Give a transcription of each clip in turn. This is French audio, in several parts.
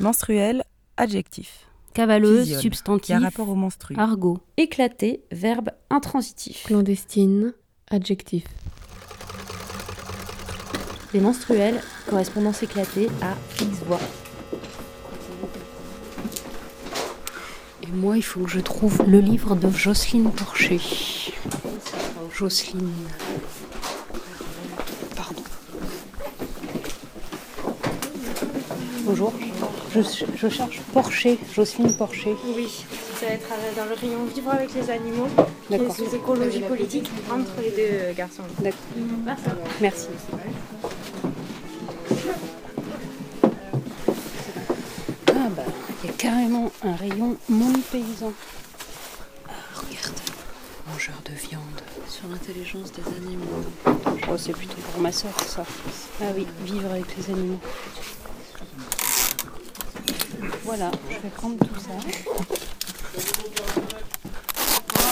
Menstruel, adjectif. Cavaleuse, Physiole, substantif. Qui a rapport au menstru. Argot. Éclaté, verbe intransitif. Clandestine, adjectif. Les menstruels, correspondance éclatée à X voix. Et moi, il faut que je trouve le livre de Jocelyne Porcher. Jocelyne. Pardon. Bonjour. Je, je cherche Porcher, Jocelyne Porcher. Oui, ça va être dans le rayon vivre avec les animaux, qui est sous écologie politique, entre les deux garçons. D'accord. Merci. Ah bah, il y a carrément un rayon monde paysan. Ah, regarde, mangeur de viande. Sur l'intelligence des animaux. Oh, c'est plutôt pour ma soeur ça. Ah oui, vivre avec les animaux. Voilà, je vais prendre tout ça.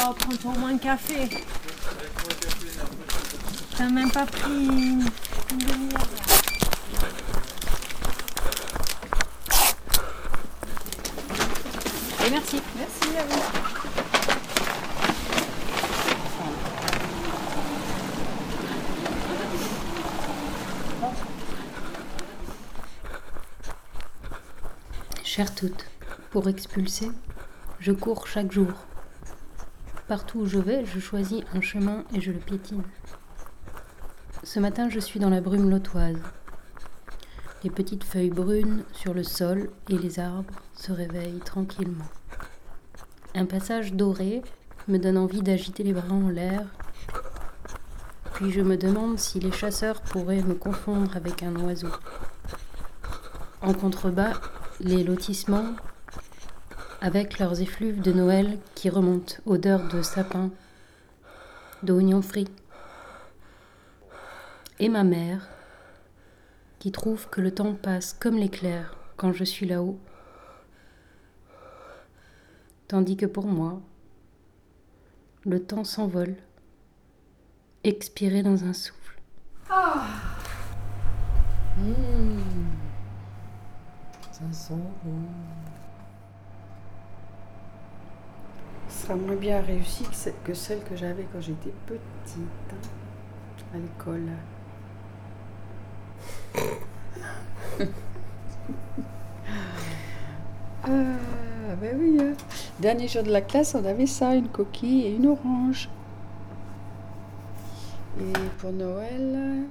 Oh, prends-toi au moins un café. T'as même pas pris une demi-heure. Et merci. Merci à vous. Chère toute, pour expulser, je cours chaque jour. Partout où je vais, je choisis un chemin et je le piétine. Ce matin, je suis dans la brume lotoise. Les petites feuilles brunes sur le sol et les arbres se réveillent tranquillement. Un passage doré me donne envie d'agiter les bras en l'air. Puis je me demande si les chasseurs pourraient me confondre avec un oiseau. En contrebas, les lotissements, avec leurs effluves de Noël qui remontent, odeur de sapin, d'oignons frits. Et ma mère, qui trouve que le temps passe comme l'éclair quand je suis là-haut, tandis que pour moi, le temps s'envole, expiré dans un souffle. Ah. Mmh. 500 Ce sera moins bien réussi que celle que j'avais quand j'étais petite hein, ah, ben oui. Hein. Dernier jour de la classe, on avait ça, une coquille et une orange. Et pour Noël,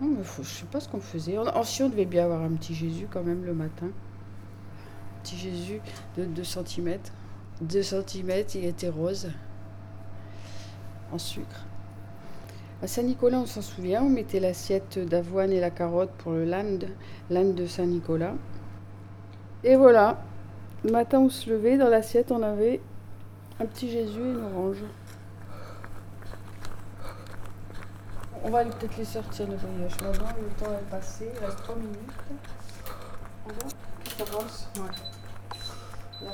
non, mais faut- je sais pas ce qu'on faisait. En, on devait bien avoir un petit Jésus quand même le matin. Petit Jésus de 2 cm. 2 cm, il était rose. En sucre. À Saint-Nicolas, on s'en souvient, on mettait l'assiette d'avoine et la carotte pour le land, l'âne de Saint-Nicolas. Et voilà, le matin on se levait, dans l'assiette on avait un petit Jésus et une orange. On va peut-être les sortir le voyage maintenant, le temps est passé, il reste 3 minutes. On va Ouais.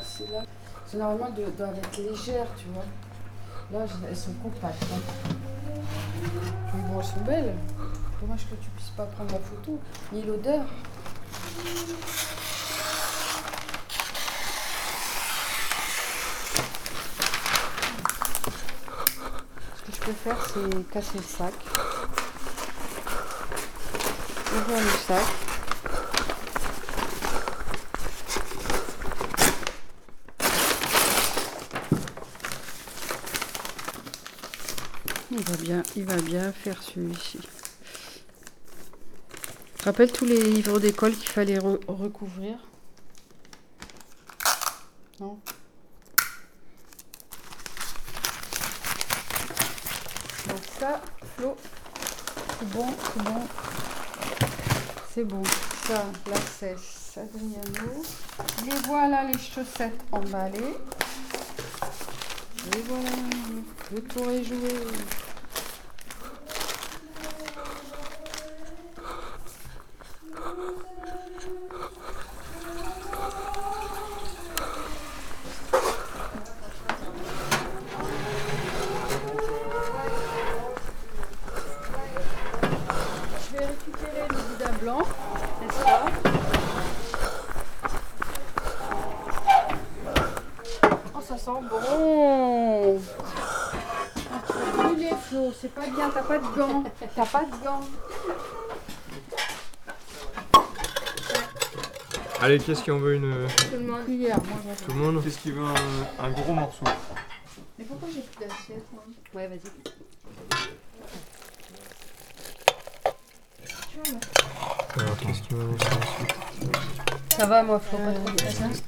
C'est là. C'est normalement de- être légères, tu vois. Là, elles sont compactes. hein. Mais bon, elles sont belles. Dommage que tu puisses pas prendre la photo, ni l'odeur. Ce que je peux faire, c'est casser le sac. Le sac. Il va bien, il va bien faire celui-ci. Rappelles tous les livres d'école qu'il fallait re- recouvrir Non Donc ça, Flo, c'est bon, c'est bon. C'est bon. Ça, la sèche, Adriano. Les voilà les chaussettes emballées. Et voilà, le tour est joué. Je vais récupérer le boudin blanc, n'est-ce pas c'est pas bien, t'as pas de gants. Allez, qu'est-ce qui en veut une. Tout le monde. Cuillère, moi, moi. Tout le monde Qu'est-ce qui veut un, un gros morceau Mais pourquoi j'ai plus d'assiette moi? Ouais, vas-y. Alors, qu'est-ce qui va Ça va, moi, faut pas trop de patience.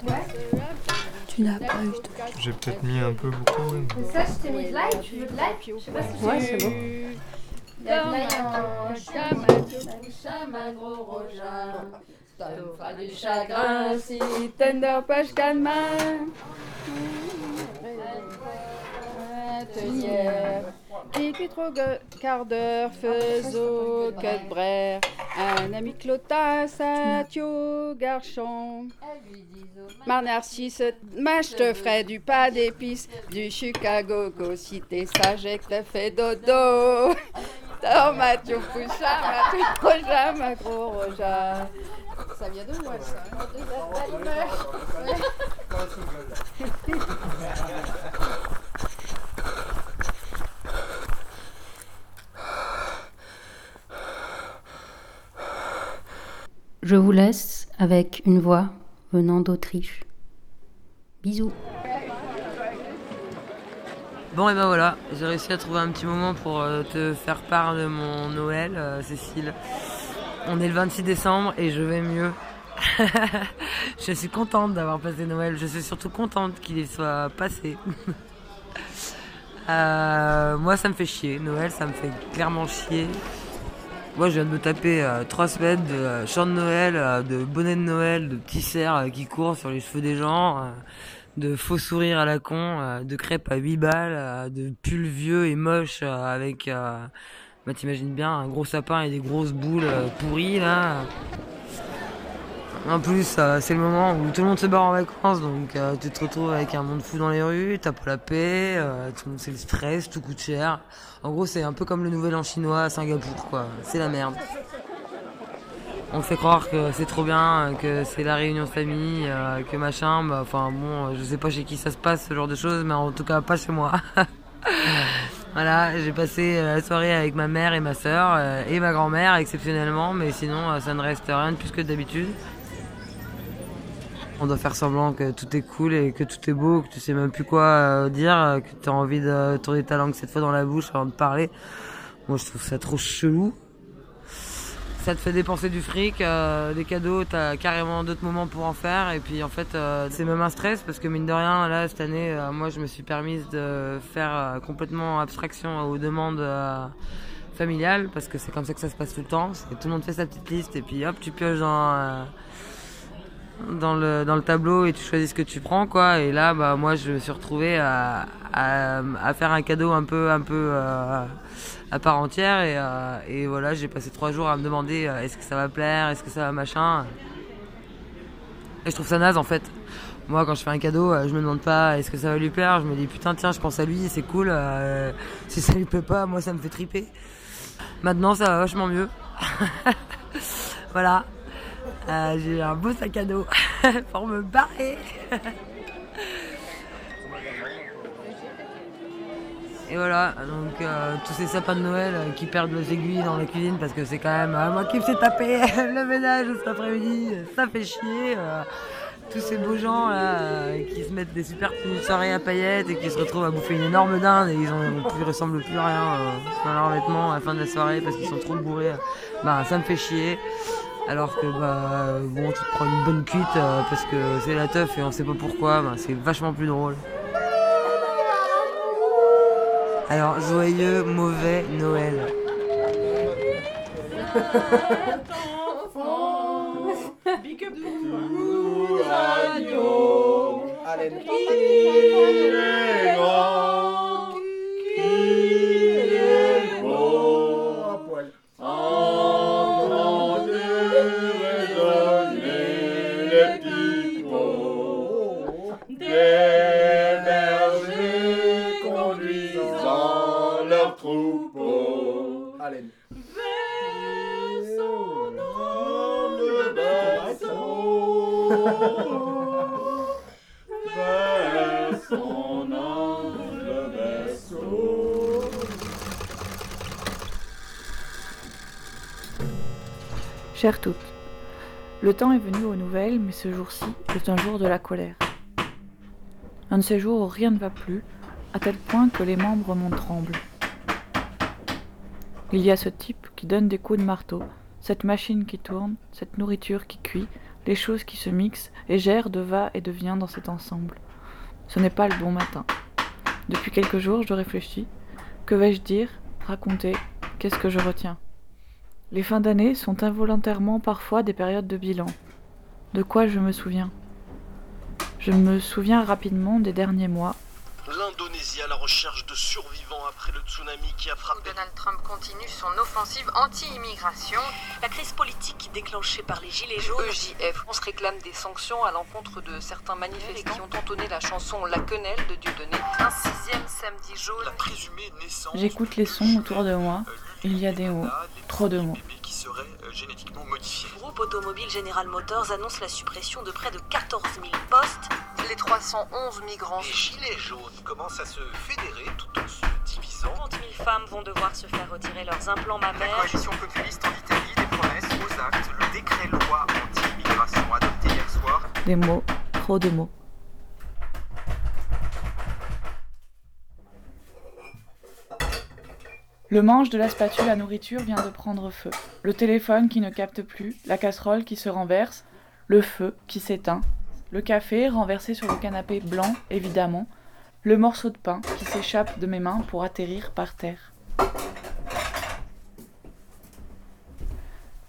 Tu n'as pas eu de... J'ai peut-être mis un peu beaucoup. ouais. Mais ça, je t'ai mis de l'ail, tu veux de l'ail? Je sais pas si Ouais, c'est bon. Fera du chagrin si tender page. Atelière. Qui trop quart d'heure, faisot, que brère. Un ami clotas, satio, garçon. Ma narcisse, ma je te ferai du pas d'épices, du Chicago, go, si t'es sage et que t'as fait dodo. Dors ma poucha, ma tout roja, ma gros roja. Ça vient de moi, ça. Je vous laisse avec une voix venant d'Autriche. Bisous. Bon et ben voilà, j'ai réussi à trouver un petit moment pour euh, te faire part de mon Noël, euh, Cécile. On est le 26 décembre et je vais mieux. je suis contente d'avoir passé Noël, je suis surtout contente qu'il soit passé. Euh, moi ça me fait chier, Noël ça me fait clairement chier. Moi je viens de me taper euh, trois semaines de euh, chant de Noël, de bonnet de Noël, de petits cerfs qui courent sur les cheveux des gens, de faux sourires à la con, euh, de crêpes à 8 balles, euh, de pulls vieux et moches euh, avec, bah t'imagines bien, un gros sapin et des grosses boules pourries là. En plus, c'est le moment où tout le monde se barre en vacances, donc tu te retrouves avec un monde fou dans les rues, t'as pas la paix, tout le monde c'est le stress, tout coûte cher. En gros, c'est un peu comme le nouvel an chinois à Singapour, quoi. C'est la merde. On fait croire que c'est trop bien, que c'est la réunion de famille, euh, que machin, bah, enfin bon, je sais pas chez qui ça se passe ce genre de choses, mais en tout cas pas chez moi. voilà, j'ai passé euh, la soirée avec ma mère et ma soeur et ma grand-mère exceptionnellement, mais sinon euh, ça ne reste rien de plus que d'habitude. On doit faire semblant que tout est cool et que tout est beau, que tu sais même plus quoi euh, dire, euh, que tu as envie de tourner ta langue cette fois dans la bouche avant de parler. Moi je trouve ça trop chelou. Ça te fait dépenser du fric, euh, des cadeaux, t'as carrément d'autres moments pour en faire. Et puis en fait, euh, c'est même un stress parce que mine de rien, là, cette année, euh, moi, je me suis permise de faire complètement abstraction aux demandes familiales parce que c'est comme ça que ça se passe tout le temps. Tout le monde fait sa petite liste et puis hop, tu pioches dans, dans, le, dans le tableau et tu choisis ce que tu prends, quoi. Et là, bah, moi, je me suis retrouvée à, à, à faire un cadeau un peu, un peu à part entière et, euh, et voilà j'ai passé trois jours à me demander euh, est-ce que ça va plaire est-ce que ça va machin. Et je trouve ça naze en fait. Moi quand je fais un cadeau euh, je me demande pas est-ce que ça va lui plaire je me dis putain tiens je pense à lui c'est cool si ça lui plaît pas moi ça me fait triper. Maintenant ça va vachement mieux. Voilà. J'ai un beau sac à dos pour me barrer Et voilà, donc euh, tous ces sapins de Noël euh, qui perdent leurs aiguilles dans la cuisine parce que c'est quand même euh, moi qui me suis tapé le ménage cet après-midi, ça fait chier. tous ces beaux gens là qui se mettent des super tenues de soirée à paillettes et qui se retrouvent à bouffer une énorme dinde et ils ont ressemblent plus à rien dans leurs vêtements à la fin de la soirée parce qu'ils sont trop bourrés. Bah ça me fait chier. Alors que bah bon tu te prends une bonne cuite parce que c'est la teuf et on sait pas pourquoi, bah, c'est vachement plus drôle. Alors, joyeux, mauvais Noël. Big up de Allen. Chères toutes, le temps est venu aux nouvelles, mais ce jour-ci est un jour de la colère. Un de ces jours où rien ne va plus, à tel point que les membres m'en tremblent. Il y a ce type qui donne des coups de marteau, cette machine qui tourne, cette nourriture qui cuit, les choses qui se mixent et gèrent de va et de vient dans cet ensemble. Ce n'est pas le bon matin. Depuis quelques jours, je réfléchis. Que vais-je dire, raconter? Qu'est-ce que je retiens? Les fins d'année sont involontairement parfois des périodes de bilan. De quoi je me souviens? Je me souviens rapidement des derniers mois, L'Indonésie à la recherche de survivants après le tsunami qui a frappé. Donald Trump continue son offensive anti-immigration. La crise politique déclenchée par les Gilets jaunes. EJF, on se réclame des sanctions à l'encontre de certains manifestants qui ont entonné la chanson La Quenelle de Dieudonné. Un sixième samedi jaune. La présumée naissance. J'écoute les sons autour de moi. Il y a des mots, trop de mots. Qui seraient euh, génétiquement modifiés. Le groupe automobile General Motors annonce la suppression de près de 14 000 postes. Les 311 migrants. Les Gilets jaunes commencent à se fédérer tout en se divisant. 30 000 femmes vont devoir se faire retirer leurs implants mammaires. La coalition populiste en Italie des promesses aux actes. Le décret loi anti-immigration adopté hier soir. Des mots, trop de mots. Le manche de la spatule à nourriture vient de prendre feu. Le téléphone qui ne capte plus, la casserole qui se renverse, le feu qui s'éteint, le café renversé sur le canapé blanc, évidemment, le morceau de pain qui s'échappe de mes mains pour atterrir par terre.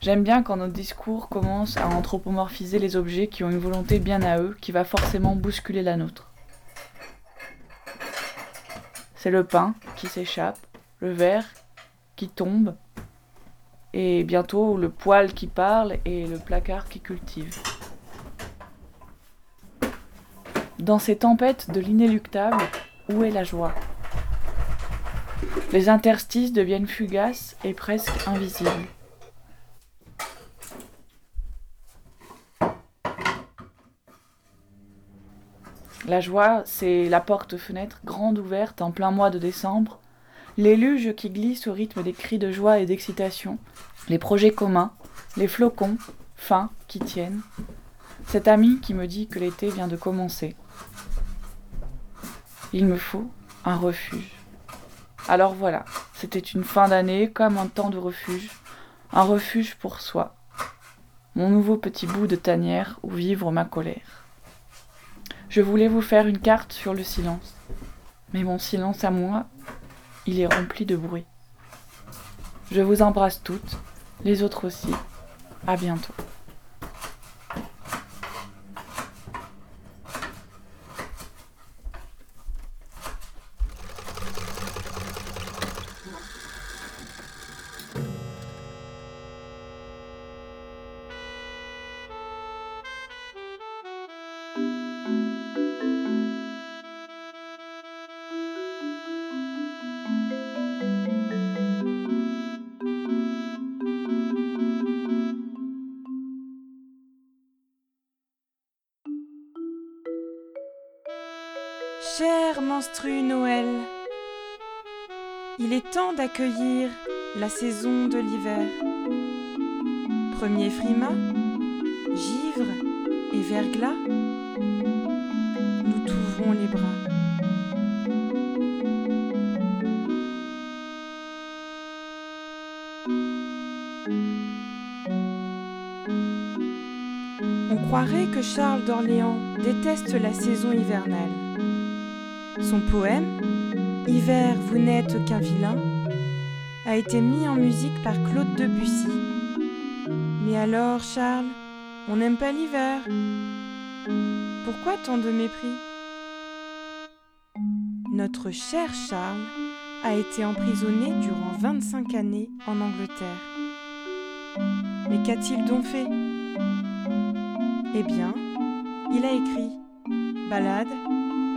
J'aime bien quand nos discours commencent à anthropomorphiser les objets qui ont une volonté bien à eux, qui va forcément bousculer la nôtre. C'est le pain qui s'échappe, le verre qui tombe, et bientôt le poêle qui parle et le placard qui cultive. Dans ces tempêtes de l'inéluctable, où est la joie? Les interstices deviennent fugaces et presque invisibles. La joie, c'est la porte-fenêtre grande ouverte en plein mois de décembre, l'éluge qui glisse au rythme des cris de joie et d'excitation, les projets communs, les flocons, fins, qui tiennent, cet ami qui me dit que l'été vient de commencer. Il me faut un refuge. Alors voilà, c'était une fin d'année comme un temps de refuge, un refuge pour soi, mon nouveau petit bout de tanière où vivre ma colère. Je voulais vous faire une carte sur le silence, mais mon silence à moi, il est rempli de bruit. Je vous embrasse toutes, les autres aussi. À bientôt. D'accueillir la saison de l'hiver. Premier frima, givre et verglas, nous t'ouvrons les bras. On croirait que Charles d'Orléans déteste la saison hivernale. Son poème, Hiver, vous n'êtes qu'un vilain, a été mis en musique par Claude Debussy. Mais alors, Charles, on n'aime pas l'hiver. Pourquoi tant de mépris? Notre cher Charles a été emprisonné durant 25 années en Angleterre. Mais qu'a-t-il donc fait? Eh bien, il a écrit ballades,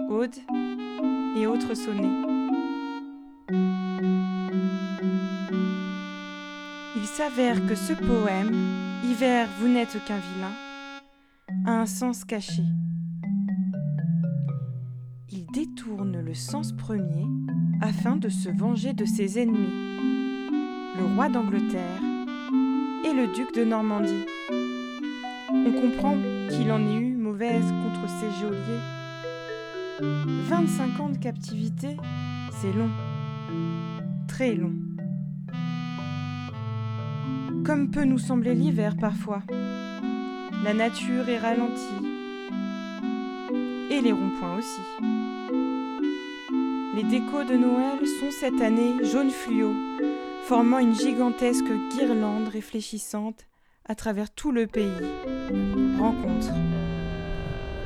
odes et autres sonnets. Que ce poème, Hiver, vous n'êtes qu'un vilain, a un sens caché. Il détourne le sens premier afin de se venger de ses ennemis, le roi d'Angleterre et le duc de Normandie. On comprend qu'il en ait eu mauvaise contre ses geôliers. 25 ans de captivité, c'est long, très long. Comme peut nous sembler l'hiver parfois. La nature est ralentie. Et les ronds-points aussi. Les décos de Noël sont cette année jaune fluo, formant une gigantesque guirlande réfléchissante à travers tout le pays. Rencontre.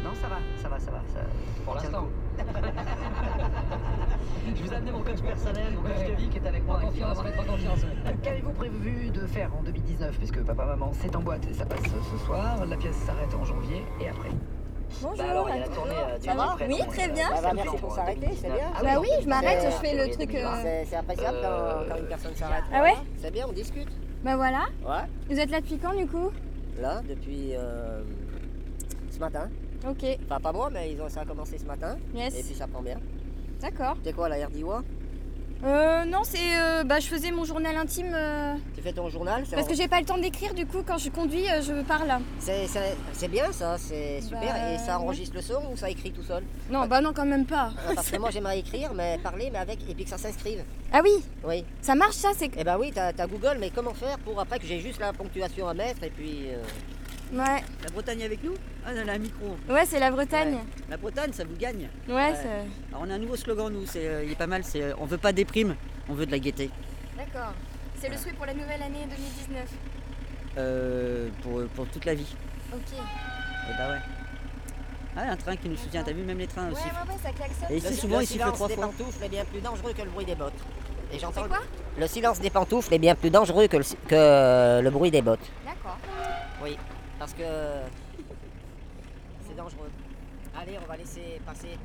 Non, ça va, ça va, ça va. Ça... Pour l'instant. Je vous ai amené mon coach personnel, mon coach de vie qui est avec moi. Confiance, faites confiance. Qu'avez-vous prévu de faire en 2019 Puisque papa, maman, c'est en boîte et ça passe ce soir. La pièce s'arrête en janvier et après. Bonjour. Bah alors, il y a la tournée euh, du Ça va après, Oui, donc, très euh, bien. bah, merci pour s'arrêter, c'est bien. Ah bah oui, je m'arrête, je fais le truc. euh, C'est appréciable quand, quand une personne s'arrête. Ah ouais C'est bien, on discute. Bah voilà. Ouais. Vous êtes là depuis quand du coup? Là, depuis euh, ce matin. Ok. Enfin, pas moi, mais ils ont, ça a commencé ce matin. Yes. Et puis ça prend bien. D'accord. C'est quoi la RDIWA Euh, non, c'est. euh, bah, je faisais mon journal intime. euh, Tu fais ton journal parce en- que j'ai pas le temps d'écrire, du coup, quand je conduis, euh, je parle. C'est bien ça, c'est super. Bah, et ça enregistre le son ou ça écrit tout seul Non, bah non, quand même pas. Ah, Parce que moi j'aimerais écrire, mais parler, mais avec, et puis que ça s'inscrive. Ah oui Oui. Ça marche ça, c'est. Eh ben oui, t'as as Google, mais comment faire pour après que j'ai juste la ponctuation à mettre et puis. Ouais. La Bretagne avec nous Ah, elle a un micro. Ouais, c'est la Bretagne. La Bretagne, ça vous gagne. Ouais, c'est- Alors, on a un nouveau slogan, nous, c'est, euh, il est pas mal, c'est euh, on veut pas des primes, on veut de la gaieté. D'accord. C'est le souhait pour la nouvelle année 2019. Euh, pour, pour toute la vie. Ok. Et bah ouais. Ah, un train qui nous soutient, t'as vu même les trains Ouais, aussi. ouais, ouais, ça klaxonne. Et ici, le- souvent, le il siffle silence trois des fois. pantoufles est bien plus dangereux que le bruit des bottes. Et j'entends. Quoi Le silence des pantoufles est bien plus dangereux que le, que le bruit des bottes. D'accord. Oui, parce que c'est dangereux. Allez, on va laisser passer.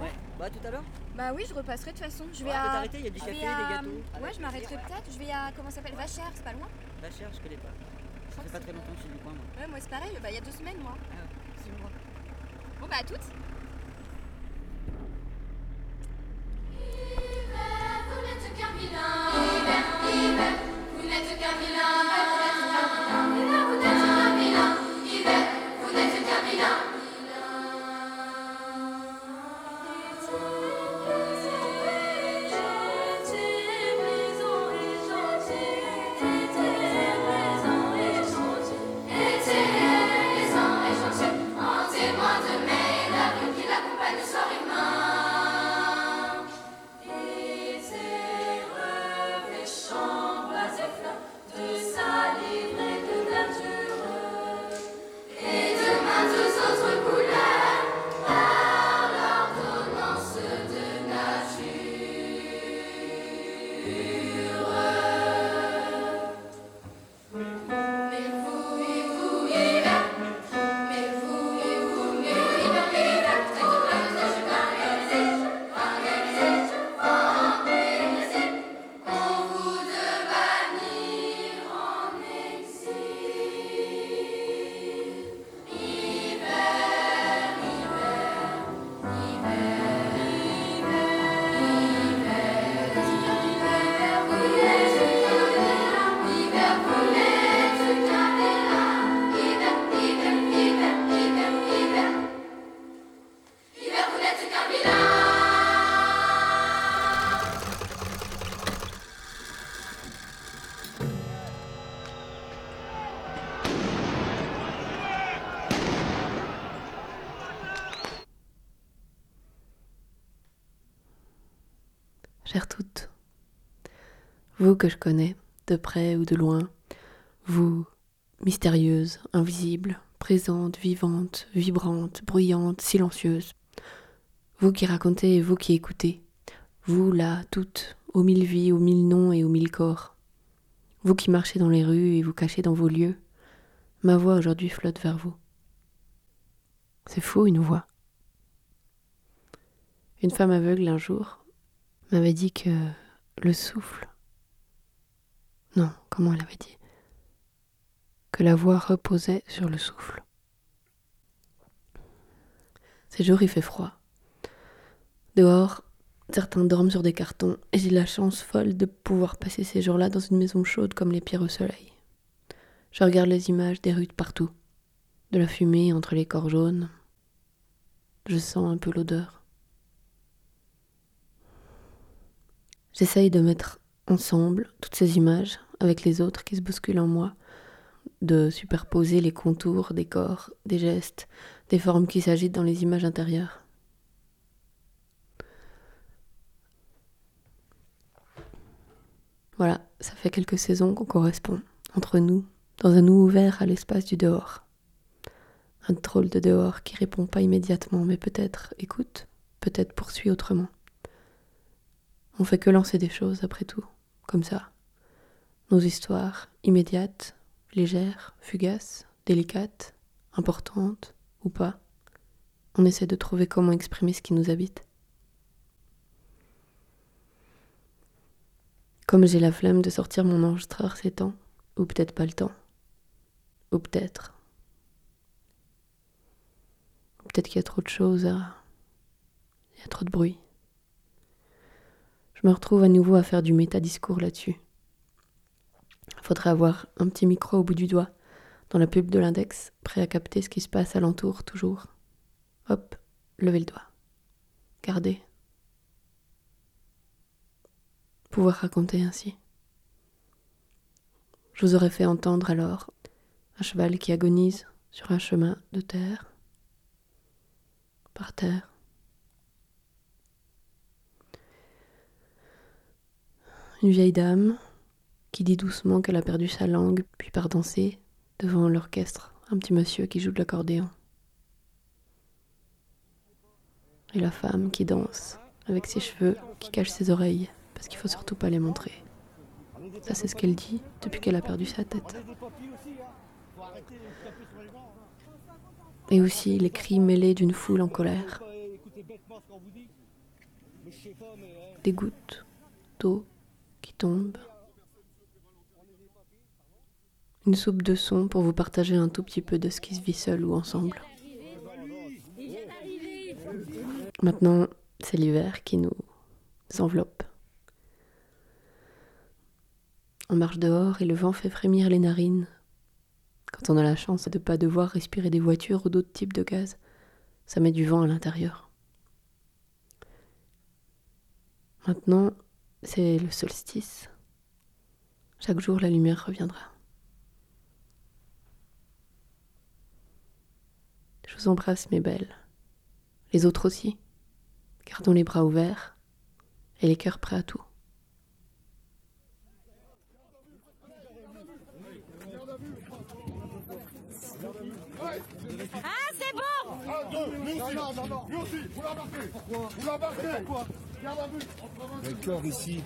Ouais. Bah, tout à l'heure Bah oui, je repasserai de toute façon. Je vais Ouais, à. t'arrêter, il y a du je café, des à- gâteaux. Ouais, je m'arrêterai peut-être. Je vais à. Comment ça s'appelle? Vachère, c'est pas loin Va cher, je connais pas. Ça fait pas c'est très longtemps que je suis du coin, moi. Ouais, moi c'est pareil. Bah il y a deux semaines, moi. Six mois. Bon, bah à toutes. Vous que je connais, de près ou de loin, vous, mystérieuse, invisible, présente, vivante, vibrante, bruyante, silencieuse, vous qui racontez et vous qui écoutez, vous là, toutes, aux mille vies, aux mille noms et aux mille corps, vous qui marchez dans les rues et vous cachez dans vos lieux, ma voix aujourd'hui flotte vers vous. C'est faux, une voix. Une femme aveugle un jour m'avait dit que le souffle. Non, comment elle avait dit Que la voix reposait sur le souffle. Ces jours, il fait froid. Dehors, certains dorment sur des cartons et j'ai la chance folle de pouvoir passer ces jours-là dans une maison chaude comme les pierres au soleil. Je regarde les images des rues de partout, de la fumée entre les corps jaunes. Je sens un peu l'odeur. J'essaye de mettre ensemble toutes ces images avec les autres qui se bousculent en moi, de superposer les contours des corps, des gestes, des formes qui s'agitent dans les images intérieures. Voilà, ça fait quelques saisons qu'on correspond, entre nous, dans un nous ouvert à l'espace du dehors. Un drôle de dehors qui répond pas immédiatement, mais peut-être écoute, peut-être poursuit autrement. On fait que lancer des choses, après tout, comme ça. Nos histoires, immédiates, légères, fugaces, délicates, importantes ou pas. On essaie de trouver comment exprimer ce qui nous habite. Comme j'ai la flemme de sortir mon enregistreur ces temps, ou peut-être pas le temps. Ou peut-être. Peut-être qu'il y a trop de choses à. Il y a trop de bruit. Je me retrouve à nouveau à faire du métadiscours là-dessus. Faudrait avoir un petit micro au bout du doigt, dans la pub de l'index, prêt à capter ce qui se passe alentour toujours. Hop, levez le doigt. Gardez. Pouvoir raconter ainsi. Je vous aurais fait entendre alors un cheval qui agonise sur un chemin de terre, par terre. Une vieille dame qui dit doucement qu'elle a perdu sa langue, puis part danser devant l'orchestre, un petit monsieur qui joue de l'accordéon. Et la femme qui danse avec ses cheveux qui cachent ses oreilles, parce qu'il faut surtout pas les montrer. Ça, c'est ce qu'elle dit depuis qu'elle a perdu sa tête. Et aussi les cris mêlés d'une foule en colère. Des gouttes d'eau Une soupe de son pour vous partager un tout petit peu de ce qui se vit seul ou ensemble. Maintenant, c'est l'hiver qui nous enveloppe. On marche dehors et le vent fait frémir les narines. Quand on a la chance de ne pas devoir respirer des voitures ou d'autres types de gaz, ça met du vent à l'intérieur. Maintenant, c'est le solstice. Chaque jour, la lumière reviendra. Je vous embrasse, mes belles. Les autres aussi. Gardons les bras ouverts et les cœurs prêts à tout. Ah, c'est bon Non, non, non, non, lui aussi, vous l'embarquez Vous l'embarquez Pourquoi? D'accord, ici.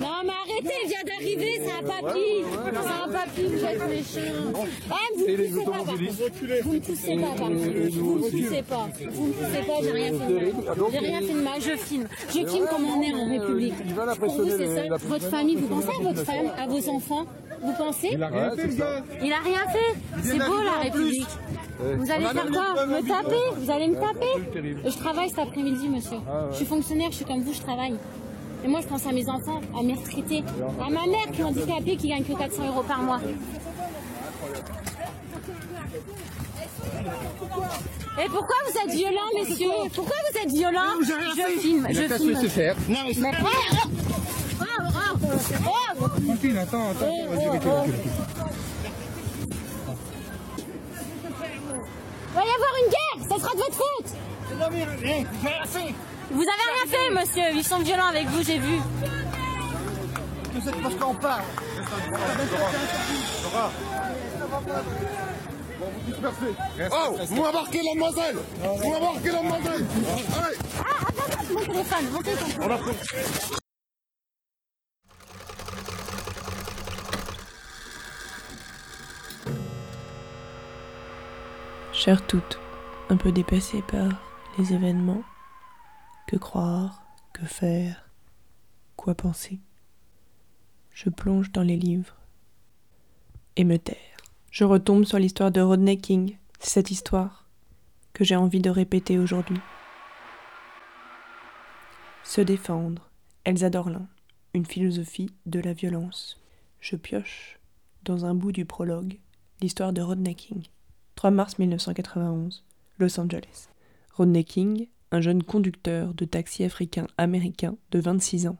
Non, mais arrêtez, il vient d'arriver, c'est un papy. C'est un papy, vous êtes méchant. Ah, vous ne poussez pas, par contre. Vous ne poussez pas, par contre. Vous ne poussez pas. Vous ne poussez pas, j'ai rien filmé. J'ai rien filmé, je filme. Je filme comme on est en République. Pour vous, c'est ça. Votre famille, vous pensez à votre femme, à vos enfants Vous pensez Il a rien fait, le gars. Il a rien fait. C'est beau, la République. Vous allez faire quoi Me taper Vous allez me taper Je travaille cet après-midi, monsieur. Je suis fonctionnaire, je suis comme vous, je travaille. Et moi, je pense à mes enfants, à mes retraités, à ma mère qui est handicapée, qui gagne que 400 euros par mois. Et pourquoi vous êtes violent, messieurs Pourquoi vous êtes violent Je filme, je filme. Non, mais Tranquille, attends, attends, vas-y, recule, recule. Il va y avoir une guerre, ça sera de votre faute. Vous avez rien fait, monsieur. Ils sont violents avec vous, j'ai vu. Tu sais parce qu'on part. Oh, vous embarquez la demoiselle Vous embarquez la demoiselle Allez Ah, attends, attends, mon téléphone, mon téléphone. Chère toute, un peu dépassée par les événements, que croire, que faire, quoi penser. Je plonge dans les livres et me taire. Je retombe sur l'histoire de Rodney King. Cette histoire que j'ai envie de répéter aujourd'hui. Se défendre, Elsa Dorlin. une philosophie de la violence. Je pioche dans un bout du prologue l'histoire de Rodney King. 3 mars 1991, Los Angeles. Rodney King, un jeune conducteur de taxi africain américain de 26 ans,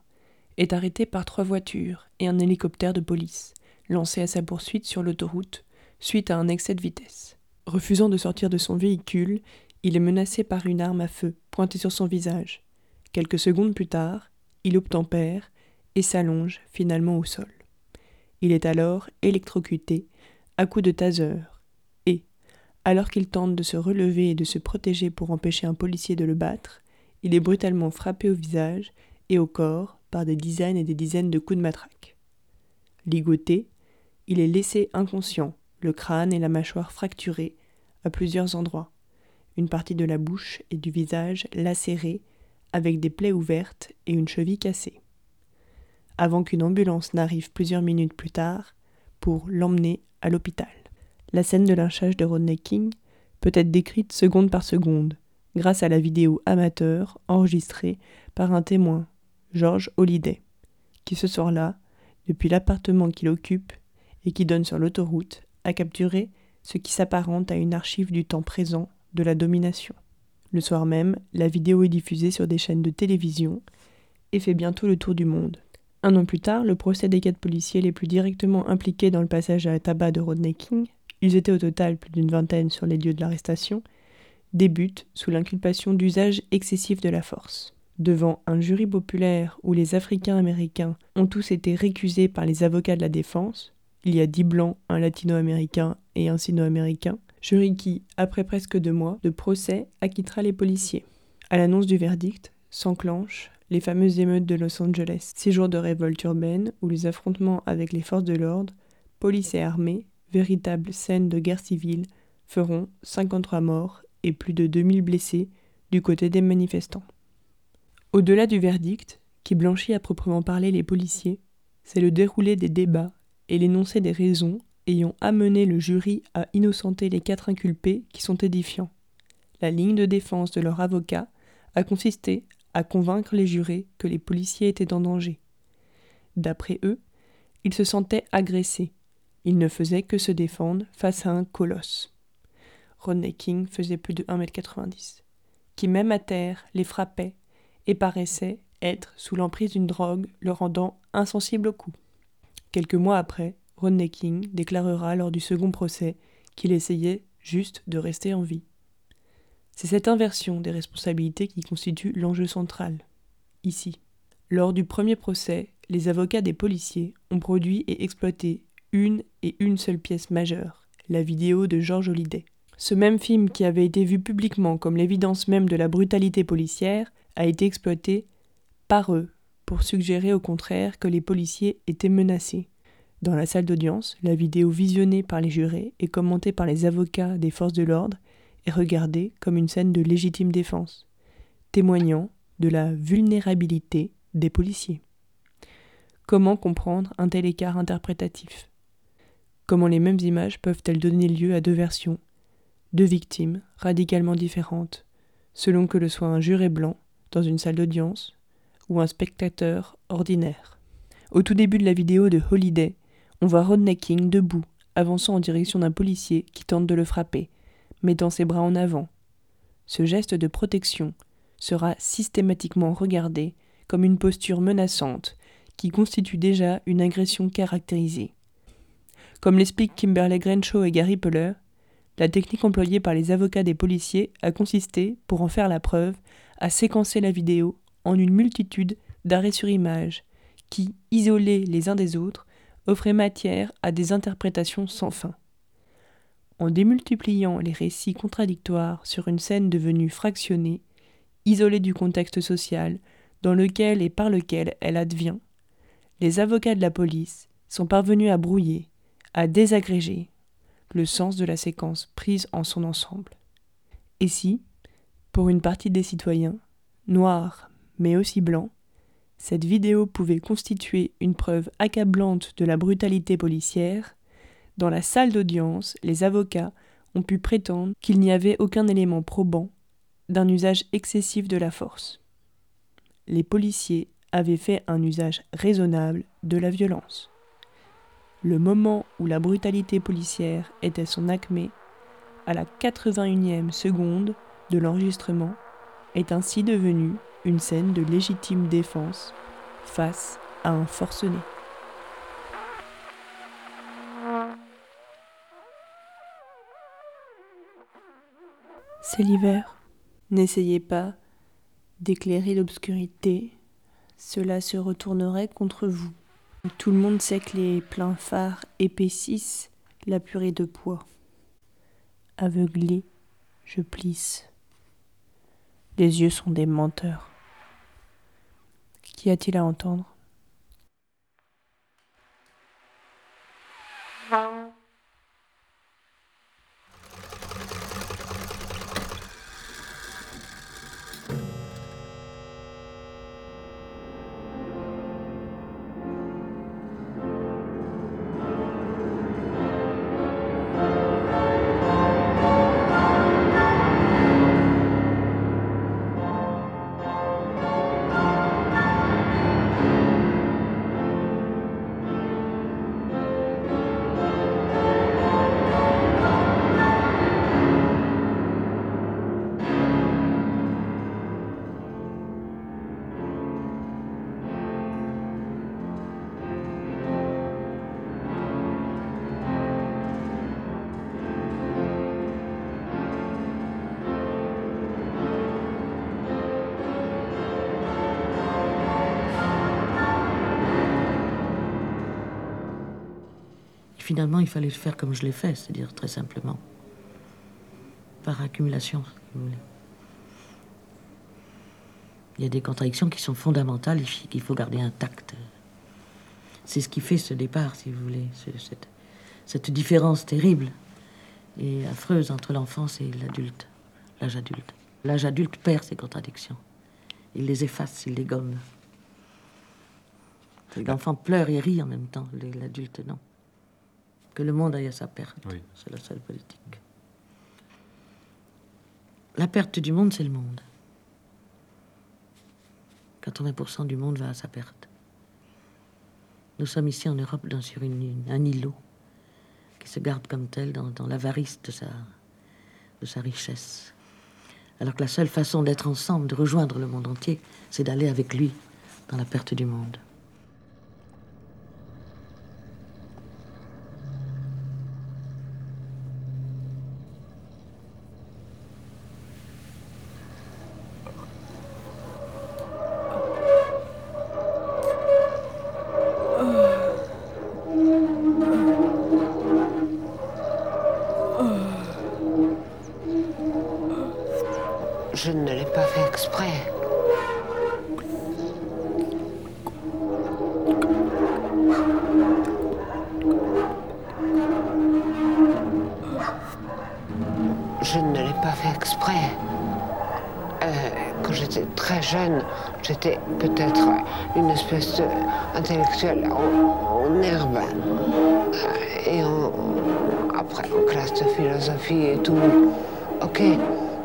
est arrêté par trois voitures et un hélicoptère de police, lancé à sa poursuite sur l'autoroute suite à un excès de vitesse. Refusant de sortir de son véhicule, il est menacé par une arme à feu pointée sur son visage. Quelques secondes plus tard, il obtempère et s'allonge finalement au sol. Il est alors électrocuté à coups de taser alors qu'il tente de se relever et de se protéger pour empêcher un policier de le battre, il est brutalement frappé au visage et au corps par des dizaines et des dizaines de coups de matraque. Ligoté, il est laissé inconscient, le crâne et la mâchoire fracturés à plusieurs endroits, une partie de la bouche et du visage lacérée avec des plaies ouvertes et une cheville cassée. Avant qu'une ambulance n'arrive plusieurs minutes plus tard pour l'emmener à l'hôpital. La scène de lynchage de Rodney King peut être décrite seconde par seconde grâce à la vidéo amateur enregistrée par un témoin, George Holliday, qui ce soir-là, depuis l'appartement qu'il occupe et qui donne sur l'autoroute, a capturé ce qui s'apparente à une archive du temps présent de la domination. Le soir même, la vidéo est diffusée sur des chaînes de télévision et fait bientôt le tour du monde. Un an plus tard, le procès des quatre policiers les plus directement impliqués dans le passage à tabac de Rodney King, ils étaient au total plus d'une vingtaine sur les lieux de l'arrestation, débute sous l'inculpation d'usage excessif de la force. Devant un jury populaire où les Africains américains ont tous été récusés par les avocats de la défense, il y a dix blancs, un latino-américain et un sino-américain, jury qui, après presque deux mois de procès, acquittera les policiers. À l'annonce du verdict, s'enclenchent les fameuses émeutes de Los Angeles, six jours de révolte urbaine où les affrontements avec les forces de l'ordre, police et armée, véritable scène de guerre civile, feront 53 morts et plus de 2000 blessés du côté des manifestants. Au-delà du verdict, qui blanchit à proprement parler les policiers, c'est le déroulé des débats et l'énoncé des raisons ayant amené le jury à innocenter les quatre inculpés qui sont édifiants. La ligne de défense de leur avocat a consisté à convaincre les jurés que les policiers étaient en danger. D'après eux, ils se sentaient agressés. Ils ne faisaient que se défendre face à un colosse. Rodney King faisait plus de 1m90, qui même à terre les frappait et paraissait être sous l'emprise d'une drogue le rendant insensible au coup. Quelques mois après, Rodney King déclarera lors du second procès qu'il essayait juste de rester en vie. C'est cette inversion des responsabilités qui constitue l'enjeu central. Ici, lors du premier procès, les avocats des policiers ont produit et exploité une et une seule pièce majeure, la vidéo de George Holliday. Ce même film qui avait été vu publiquement comme l'évidence même de la brutalité policière a été exploité par eux pour suggérer au contraire que les policiers étaient menacés. Dans la salle d'audience, la vidéo visionnée par les jurés et commentée par les avocats des forces de l'ordre est regardée comme une scène de légitime défense, témoignant de la vulnérabilité des policiers. Comment comprendre un tel écart interprétatif? Comment les mêmes images peuvent-elles donner lieu à deux versions, deux victimes radicalement différentes, selon que le soit un juré blanc dans une salle d'audience ou un spectateur ordinaire Au tout début de la vidéo de Holiday, on voit Rodney King debout, avançant en direction d'un policier qui tente de le frapper, mettant ses bras en avant. Ce geste de protection sera systématiquement regardé comme une posture menaçante qui constitue déjà une agression caractérisée. Comme l'expliquent Kimberly Grenshaw et Gary Peller, la technique employée par les avocats des policiers a consisté, pour en faire la preuve, à séquencer la vidéo en une multitude d'arrêts sur image qui, isolés les uns des autres, offraient matière à des interprétations sans fin. En démultipliant les récits contradictoires sur une scène devenue fractionnée, isolée du contexte social dans lequel et par lequel elle advient, les avocats de la police sont parvenus à brouiller, à désagréger le sens de la séquence prise en son ensemble. Et si, pour une partie des citoyens, noirs mais aussi blancs, cette vidéo pouvait constituer une preuve accablante de la brutalité policière, dans la salle d'audience, les avocats ont pu prétendre qu'il n'y avait aucun élément probant d'un usage excessif de la force. Les policiers avait fait un usage raisonnable de la violence. Le moment où la brutalité policière était son acmé, à la 81e seconde de l'enregistrement, est ainsi devenu une scène de légitime défense face à un forcené. C'est l'hiver. N'essayez pas d'éclairer l'obscurité, cela se retournerait contre vous. Tout le monde sait que les pleins phares épaississent la purée de poids. Aveuglé, je plisse. Les yeux sont des menteurs. Qu'y a-t-il à entendre? Finalement, il fallait le faire comme je l'ai fait, c'est-à-dire très simplement, par accumulation, si vous voulez. Il y a des contradictions qui sont fondamentales et qu'il faut garder intactes. C'est ce qui fait ce départ, si vous voulez, cette, cette différence terrible et affreuse entre l'enfance et l'adulte, l'âge adulte. L'âge adulte perd ses contradictions. Il les efface, il les gomme. L'enfant pleure et rit en même temps, l'adulte non. Que le monde aille à sa perte, c'est la seule politique. La perte du monde, c'est le monde. 80% du monde va à sa perte. Nous sommes ici en Europe dans, sur une, un îlot qui se garde comme tel dans, dans l'avarice de sa, de sa richesse. Alors que la seule façon d'être ensemble, de rejoindre le monde entier, c'est d'aller avec lui dans la perte du monde. Et après, en classe de philosophie et tout. Ok.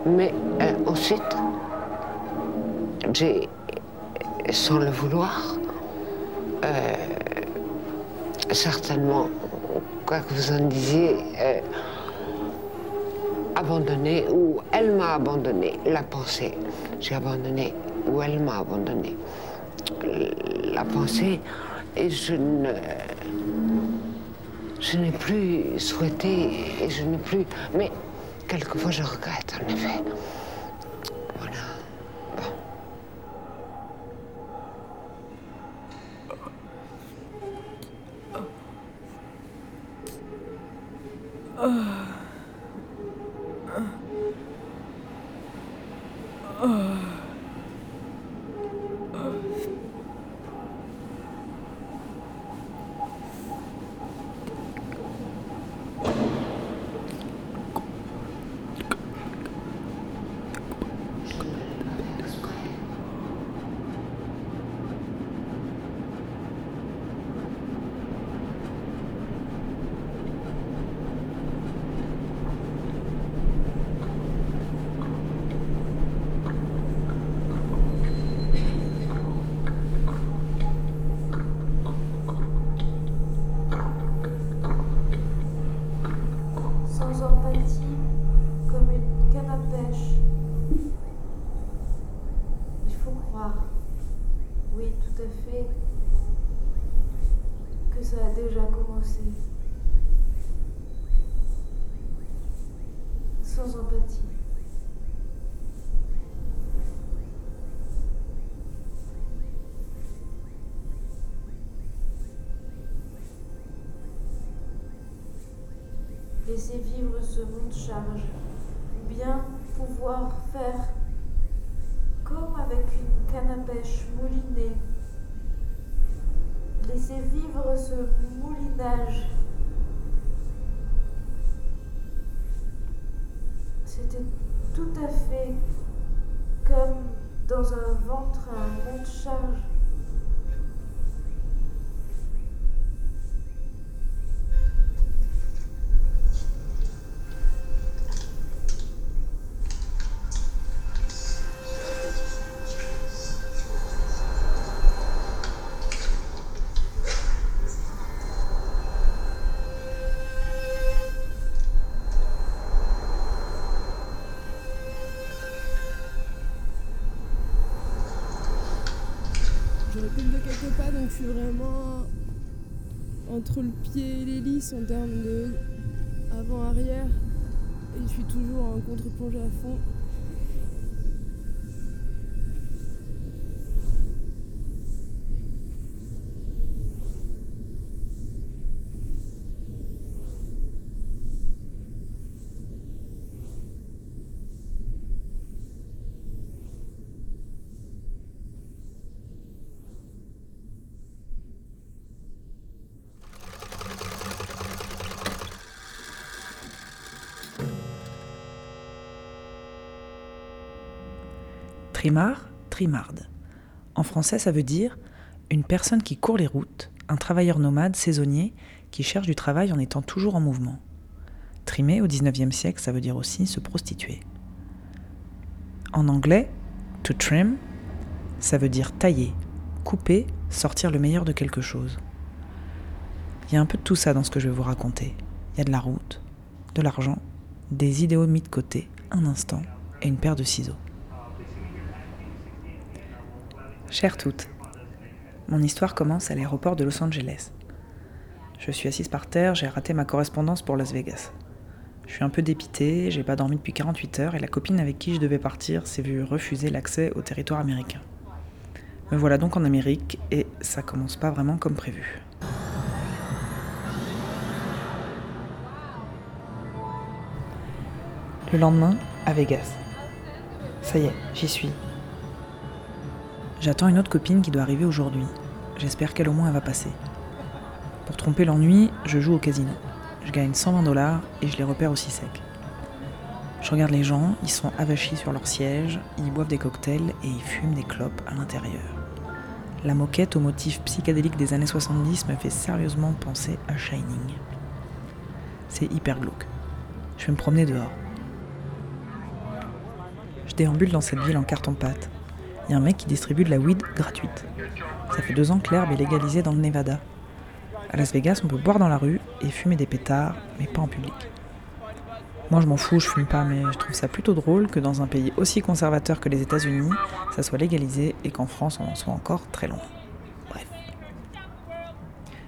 Mais euh, ensuite, j'ai, sans le vouloir, euh, certainement, quoi que vous en disiez, euh, abandonné, ou elle m'a abandonné la pensée. J'ai abandonné, ou elle m'a abandonné la pensée, et je ne. Je n'ai plus souhaité, et je n'ai plus. Mais quelquefois je regrette, en effet. Laisser vivre ce monde charge, ou bien pouvoir faire comme avec une canne à pêche moulinée. Laisser vivre ce moulinage. C'était tout à fait comme dans un ventre un monde charge. Je suis vraiment entre le pied et l'hélice en termes de avant-arrière. Et je suis toujours en contre-plongée à fond. Trimard, trimarde. En français, ça veut dire une personne qui court les routes, un travailleur nomade saisonnier qui cherche du travail en étant toujours en mouvement. Trimer au XIXe siècle, ça veut dire aussi se prostituer. En anglais, to trim, ça veut dire tailler, couper, sortir le meilleur de quelque chose. Il y a un peu de tout ça dans ce que je vais vous raconter. Il y a de la route, de l'argent, des idéaux mis de côté, un instant, et une paire de ciseaux. Chères toutes, mon histoire commence à l'aéroport de Los Angeles. Je suis assise par terre, j'ai raté ma correspondance pour Las Vegas. Je suis un peu dépitée, j'ai pas dormi depuis 48 heures et la copine avec qui je devais partir s'est vue refuser l'accès au territoire américain. Me voilà donc en Amérique et ça commence pas vraiment comme prévu. Le lendemain, à Vegas. Ça y est, j'y suis. J'attends une autre copine qui doit arriver aujourd'hui. J'espère qu'elle au moins va passer. Pour tromper l'ennui, je joue au casino. Je gagne 120 dollars et je les repère aussi secs. Je regarde les gens, ils sont avachis sur leur siège, ils boivent des cocktails et ils fument des clopes à l'intérieur. La moquette au motif psychédélique des années 70 me fait sérieusement penser à Shining. C'est hyper glauque. Je vais me promener dehors. Je déambule dans cette ville en carton-pâte. Il y a un mec qui distribue de la weed gratuite. Ça fait deux ans que l'herbe est légalisée dans le Nevada. À Las Vegas, on peut boire dans la rue et fumer des pétards, mais pas en public. Moi, je m'en fous, je fume pas, mais je trouve ça plutôt drôle que dans un pays aussi conservateur que les États-Unis, ça soit légalisé et qu'en France, on en soit encore très loin. Bref.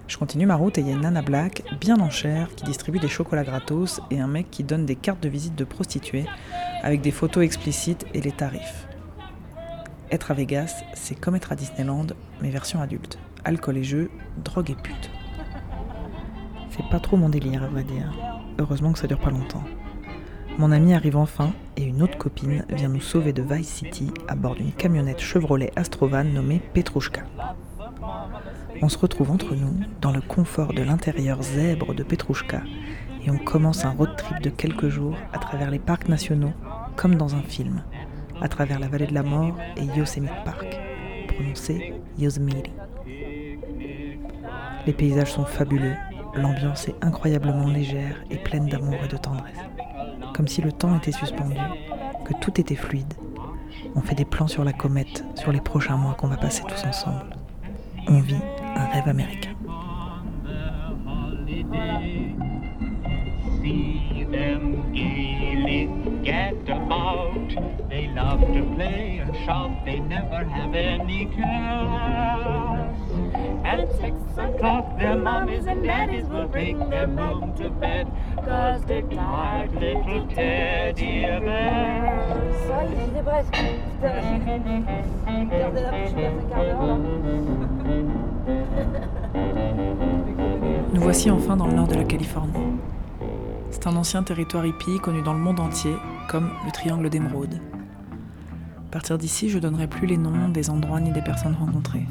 Je continue ma route et il y a une nana black, bien en chair, qui distribue des chocolats gratos et un mec qui donne des cartes de visite de prostituées avec des photos explicites et les tarifs. Être à Vegas, c'est comme être à Disneyland, mais version adulte. Alcool et jeux, drogue et pute. C'est pas trop mon délire, à vrai dire. Heureusement que ça dure pas longtemps. Mon ami arrive enfin et une autre copine vient nous sauver de Vice City à bord d'une camionnette Chevrolet Astrovan nommée Petrouchka. On se retrouve entre nous dans le confort de l'intérieur zèbre de Petrouchka et on commence un road trip de quelques jours à travers les parcs nationaux comme dans un film, à travers la vallée de la mort et Yosemite Park, prononcé Yosemite. Les paysages sont fabuleux, l'ambiance est incroyablement légère et pleine d'amour et de tendresse. Comme si le temps était suspendu, que tout était fluide. On fait des plans sur la comète, sur les prochains mois qu'on va passer tous ensemble. On vit un rêve américain. Love to play and shop, they never have any cares. At six o'clock, their mommies and daddies will take them home to bed, cause they're tired little teddy bears. Ça, j'y vais presque. Putain, gardez la bouche ouverte un quart d'heure. Nous voici enfin dans le nord de la Californie. C'est un ancien territoire hippie connu dans le monde entier comme le Triangle d'Émeraude. À partir d'ici, je donnerai plus les noms des endroits ni des personnes rencontrées.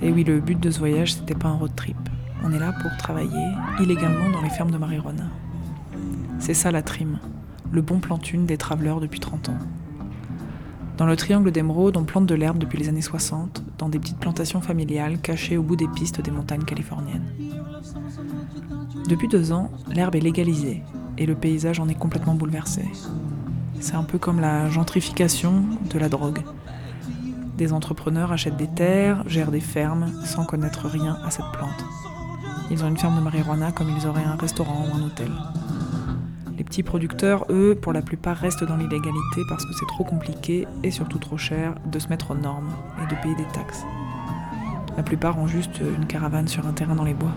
Et oui, le but de ce voyage, c'était pas un road trip. On est là pour travailler illégalement dans les fermes de marijuana. C'est ça la trim, le bon plan thune des travelers depuis 30 ans. Dans le triangle d'émeraude, on plante de l'herbe depuis les années 60, dans des petites plantations familiales cachées au bout des pistes des montagnes californiennes. Depuis deux ans, l'herbe est légalisée et le paysage en est complètement bouleversé. C'est un peu comme la gentrification de la drogue. Des entrepreneurs achètent des terres, gèrent des fermes sans connaître rien à cette plante. Ils ont une ferme de marijuana comme ils auraient un restaurant ou un hôtel. Les petits producteurs, eux, pour la plupart restent dans l'illégalité parce que c'est trop compliqué et surtout trop cher de se mettre aux normes et de payer des taxes. La plupart ont juste une caravane sur un terrain dans les bois.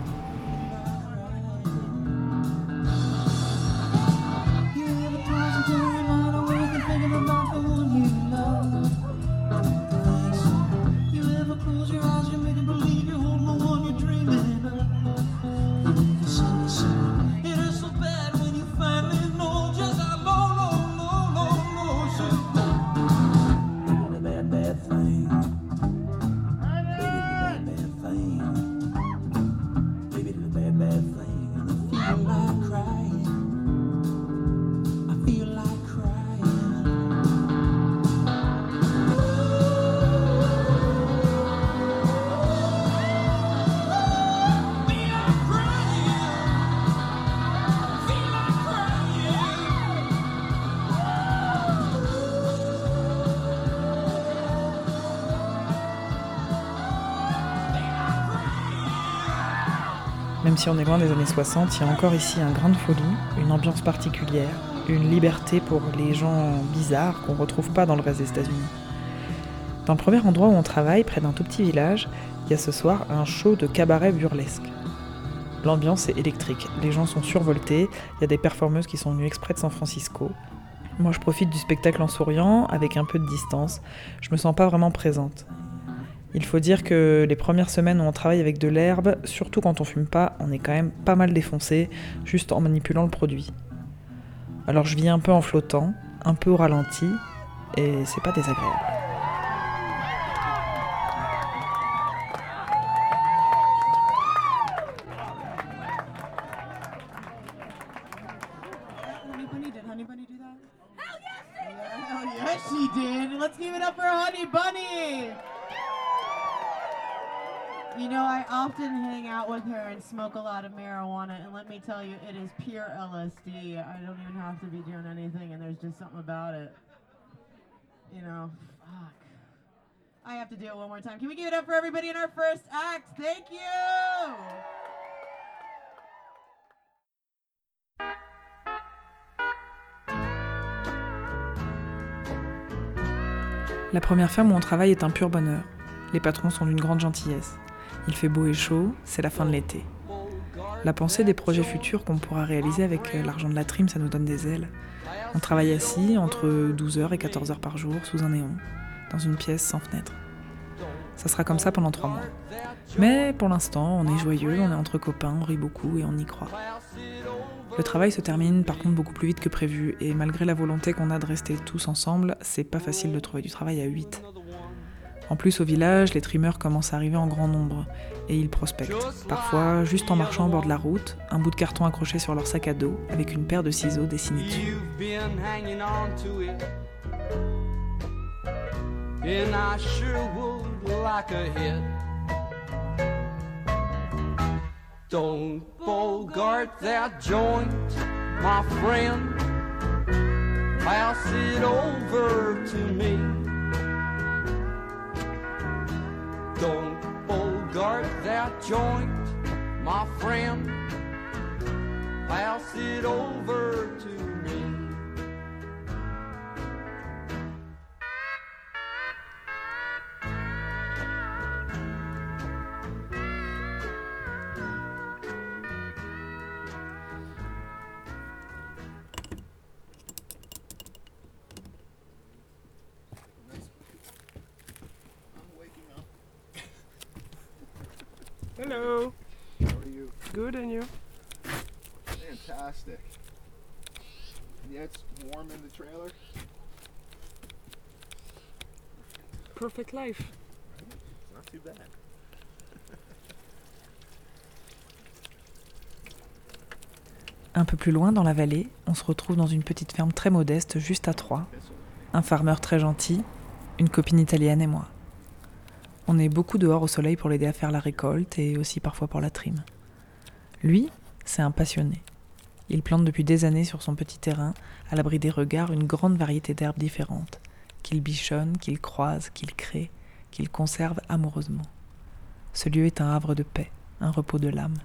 Si on est loin des années 60, il y a encore ici un grain de folie, une ambiance particulière, une liberté pour les gens bizarres qu'on retrouve pas dans le reste des États-Unis. Dans le premier endroit où on travaille, près d'un tout petit village, il y a ce soir un show de cabaret burlesque. L'ambiance est électrique, les gens sont survoltés, il y a des performeuses qui sont venues exprès de San Francisco. Moi je profite du spectacle en souriant, avec un peu de distance, je me sens pas vraiment présente. Il faut dire que les premières semaines où on travaille avec de l'herbe, surtout quand on fume pas, on est quand même pas mal défoncé, juste en manipulant le produit. Alors je vis un peu en flottant, un peu au ralenti, et c'est pas désagréable. Smoke a lot of marijuana, and let me tell you, it is pure LSD. I don't even have to be doing anything, and there's just something about it. You know, fuck. I have to do it one more time. Can we give it up for everybody in our first act? Thank you! La première ferme où on travaille est un pur bonheur. Les patrons sont d'une grande gentillesse. Il fait beau et chaud, c'est la fin de l'été. La pensée des projets futurs qu'on pourra réaliser avec euh, l'argent de la trim, ça nous donne des ailes. On travaille assis entre 12h et 14h par jour sous un néon, dans une pièce sans fenêtre. Ça sera comme ça pendant trois mois. Mais pour l'instant, on est joyeux, on est entre copains, on rit beaucoup et on y croit. Le travail se termine par contre beaucoup plus vite que prévu, et malgré la volonté qu'on a de rester tous ensemble, c'est pas facile de trouver du travail à 8. En plus, au village, les trimeurs commencent à arriver en grand nombre et ils prospectent. Parfois, juste en marchant au bord de la route, un bout de carton accroché sur leur sac à dos avec une paire de ciseaux dessinés my friend. Pass it over to me. Don't bogart that joint, my friend. Pass it over to trailer. Perfect life. Not too bad. Un peu plus loin dans la vallée, on se retrouve dans une petite ferme très modeste juste à Troyes. Un farmeur très gentil, une copine italienne et moi. On est beaucoup dehors au soleil pour l'aider à faire la récolte et aussi parfois pour la trime. Lui, c'est un passionné. Il plante depuis des années sur son petit terrain, à l'abri des regards, une grande variété d'herbes différentes, qu'il bichonne, qu'il croise, qu'il crée, qu'il conserve amoureusement. Ce lieu est un havre de paix, un repos de l'âme.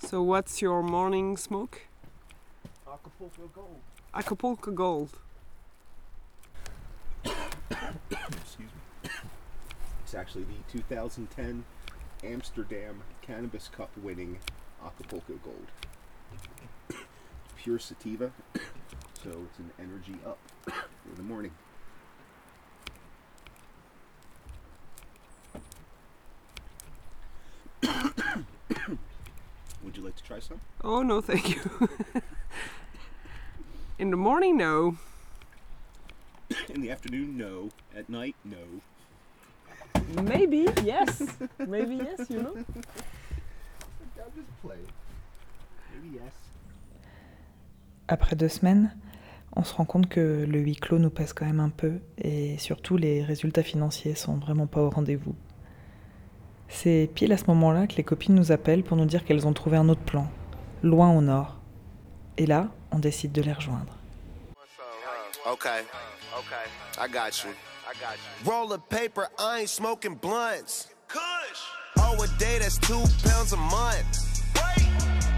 So, what's your morning smoke? Acapulco Gold. Acapulco Gold. Excuse me. It's actually the 2010 Amsterdam Cannabis Cup winning Acapulco Gold. Pure sativa, so it's an energy up in the morning. Would you like to try some? Oh, no, thank you. In the morning, no. In the afternoon, no. At night, no. Maybe, yes. Maybe, yes, you know. I'll just play. Maybe yes. Après deux semaines, on se rend compte que le huis clos nous pèse quand même un peu et surtout les résultats financiers sont vraiment pas au rendez-vous. C'est pile à ce moment-là que les copines nous appellent pour nous dire qu'elles ont trouvé un autre plan, loin au nord. Et là, on décide de les rejoindre. Okay. Okay. I got you. I got you. Roll of paper, I ain't smoking blunts. Kush. Oh, a day that's two pounds a month. Wait.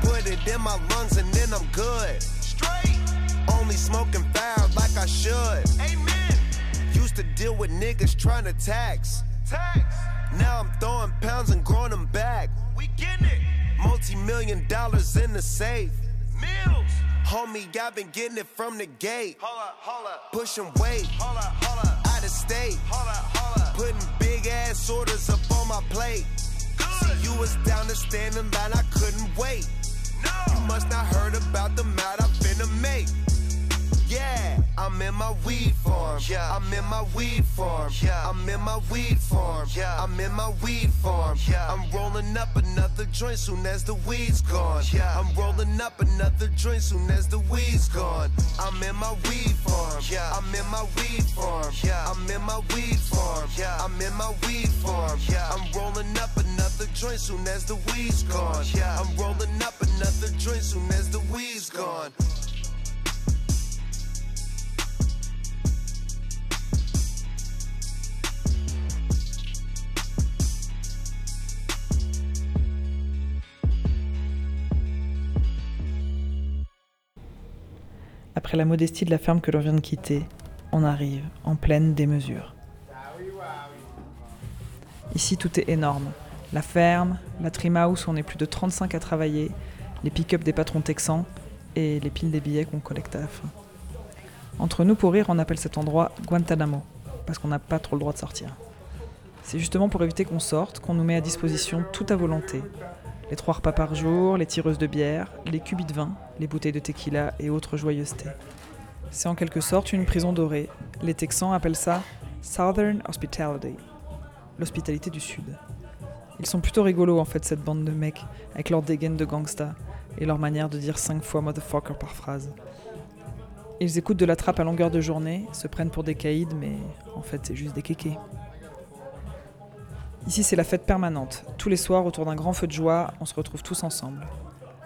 Put it in my lungs and then I'm good. Straight. Only smoking foul like I should. Amen. Used to deal with niggas trying to tax. Tax. Now I'm throwing pounds and growing them back. We getting it. Multi million dollars in the safe. Mills. Homie, I've been getting it from the gate. Holla, holla. Pushing weight. Holla, holla. Out of state. Holla, holla. Putting big ass orders up on my plate. Good. See, you was down to stand in line, I couldn't wait. No. You must not heard about the mad I'm finna make. Yeah, I'm in my weed farm. Yeah, I'm in my weed farm. Yeah, I'm in my weed farm. Yeah, I'm in my weed farm. Yeah, I'm rolling up another joint soon as the weed's gone. Yeah, I'm rolling up another joint soon as the weed's gone. I'm in my weed farm. Yeah, I'm in my weed farm. Yeah, I'm in my weed farm. Yeah, I'm in my weed farm. Yeah, I'm rolling up another joint soon as the weed's gone. Yeah, I'm rolling up another joint soon as the weed's gone. La modestie de la ferme que l'on vient de quitter, on arrive en pleine démesure. Ici, tout est énorme. La ferme, la trim house où on est plus de 35 à travailler, les pick-up des patrons texans et les piles des billets qu'on collecte à la fin. Entre nous, pour rire, on appelle cet endroit Guantanamo, parce qu'on n'a pas trop le droit de sortir. C'est justement pour éviter qu'on sorte qu'on nous met à disposition tout à volonté. Les trois repas par jour, les tireuses de bière, les cubis de vin, les bouteilles de tequila et autres joyeusetés. C'est en quelque sorte une prison dorée. Les Texans appellent ça Southern Hospitality, l'hospitalité du Sud. Ils sont plutôt rigolos en fait cette bande de mecs, avec leur dégaine de gangsta et leur manière de dire cinq fois motherfucker par phrase. Ils écoutent de la trappe à longueur de journée, se prennent pour des caïds, mais en fait c'est juste des kékés. Ici c'est la fête permanente. Tous les soirs autour d'un grand feu de joie, on se retrouve tous ensemble.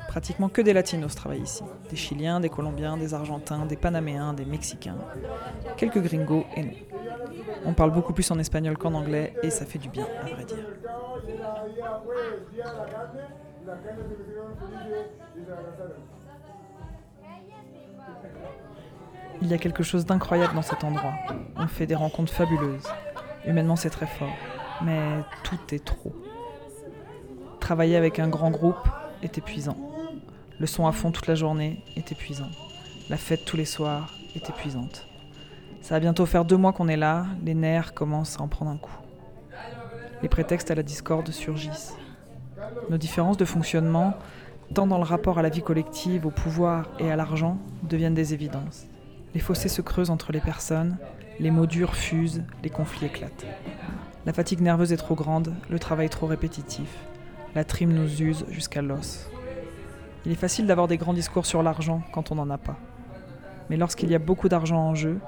Pratiquement que des latinos travaillent ici. Des Chiliens, des Colombiens, des Argentins, des Panaméens, des Mexicains. Quelques gringos et nous. On parle beaucoup plus en espagnol qu'en anglais et ça fait du bien, à vrai dire. Il y a quelque chose d'incroyable dans cet endroit. On fait des rencontres fabuleuses. Humainement, c'est très fort. Mais tout est trop. Travailler avec un grand groupe est épuisant. Le son à fond toute la journée est épuisant. La fête tous les soirs est épuisante. Ça va bientôt faire deux mois qu'on est là, les nerfs commencent à en prendre un coup. Les prétextes à la discorde surgissent. Nos différences de fonctionnement, tant dans le rapport à la vie collective, au pouvoir et à l'argent, deviennent des évidences. Les fossés se creusent entre les personnes, les mots durs fusent, les conflits éclatent. La fatigue nerveuse est trop grande, le travail trop répétitif. La trime nous use jusqu'à l'os. Il est facile d'avoir des grands discours sur l'argent quand on n'en a pas. Mais lorsqu'il y a beaucoup d'argent en jeu,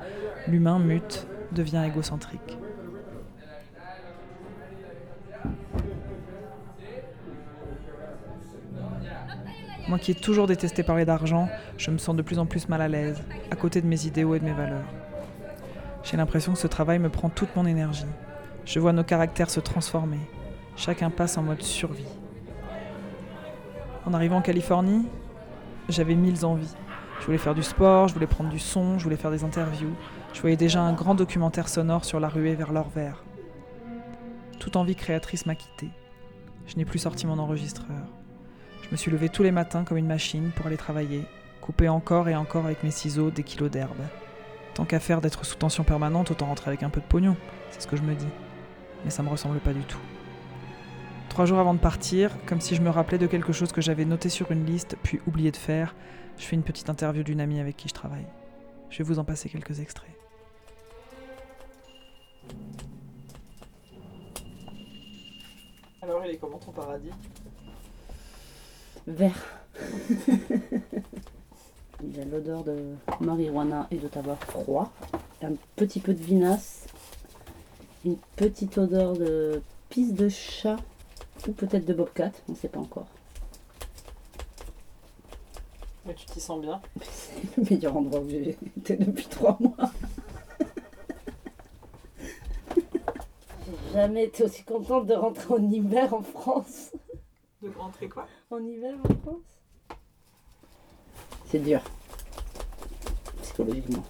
l'humain mute, devient égocentrique. Moi qui ai toujours détesté parler d'argent, je me sens de plus en plus mal à l'aise, à côté de mes idéaux et de mes valeurs. J'ai l'impression que ce travail me prend toute mon énergie. Je vois nos caractères se transformer. Chacun passe en mode survie. En arrivant en Californie, j'avais mille envies. Je voulais faire du sport, je voulais prendre du son, je voulais faire des interviews. Je voyais déjà un grand documentaire sonore sur la ruée vers l'or vert. Toute envie créatrice m'a quitté. Je n'ai plus sorti mon enregistreur. Je me suis levé tous les matins comme une machine pour aller travailler, couper encore et encore avec mes ciseaux des kilos d'herbe. Tant qu'à faire d'être sous tension permanente, autant rentrer avec un peu de pognon, c'est ce que je me dis. Mais ça me ressemble pas du tout. Trois jours avant de partir, comme si je me rappelais de quelque chose que j'avais noté sur une liste puis oublié de faire, je fais une petite interview d'une amie avec qui je travaille. Je vais vous en passer quelques extraits. Alors, il est comment ton paradis? Vert. Il y a l'odeur de marijuana et de tabac froid. Un petit peu de vinasse. Une petite odeur de pisse de chat ou peut-être de bobcat, on ne sait pas encore. Mais tu t'y sens bien C'est le meilleur endroit où j'ai été depuis trois mois. J'ai jamais été aussi contente de rentrer en hiver en France. De rentrer quoi? En hiver en France? C'est dur. Psychologiquement.